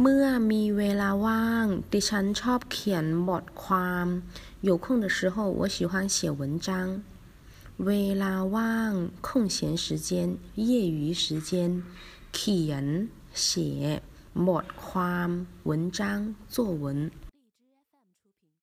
เมื่อมีเวลาว่าง ดิฉันชอบเขียนบทความ有空的时候我喜欢写文章เวลาว่าง空闲时间业余时间เขียน写บทความ文章作文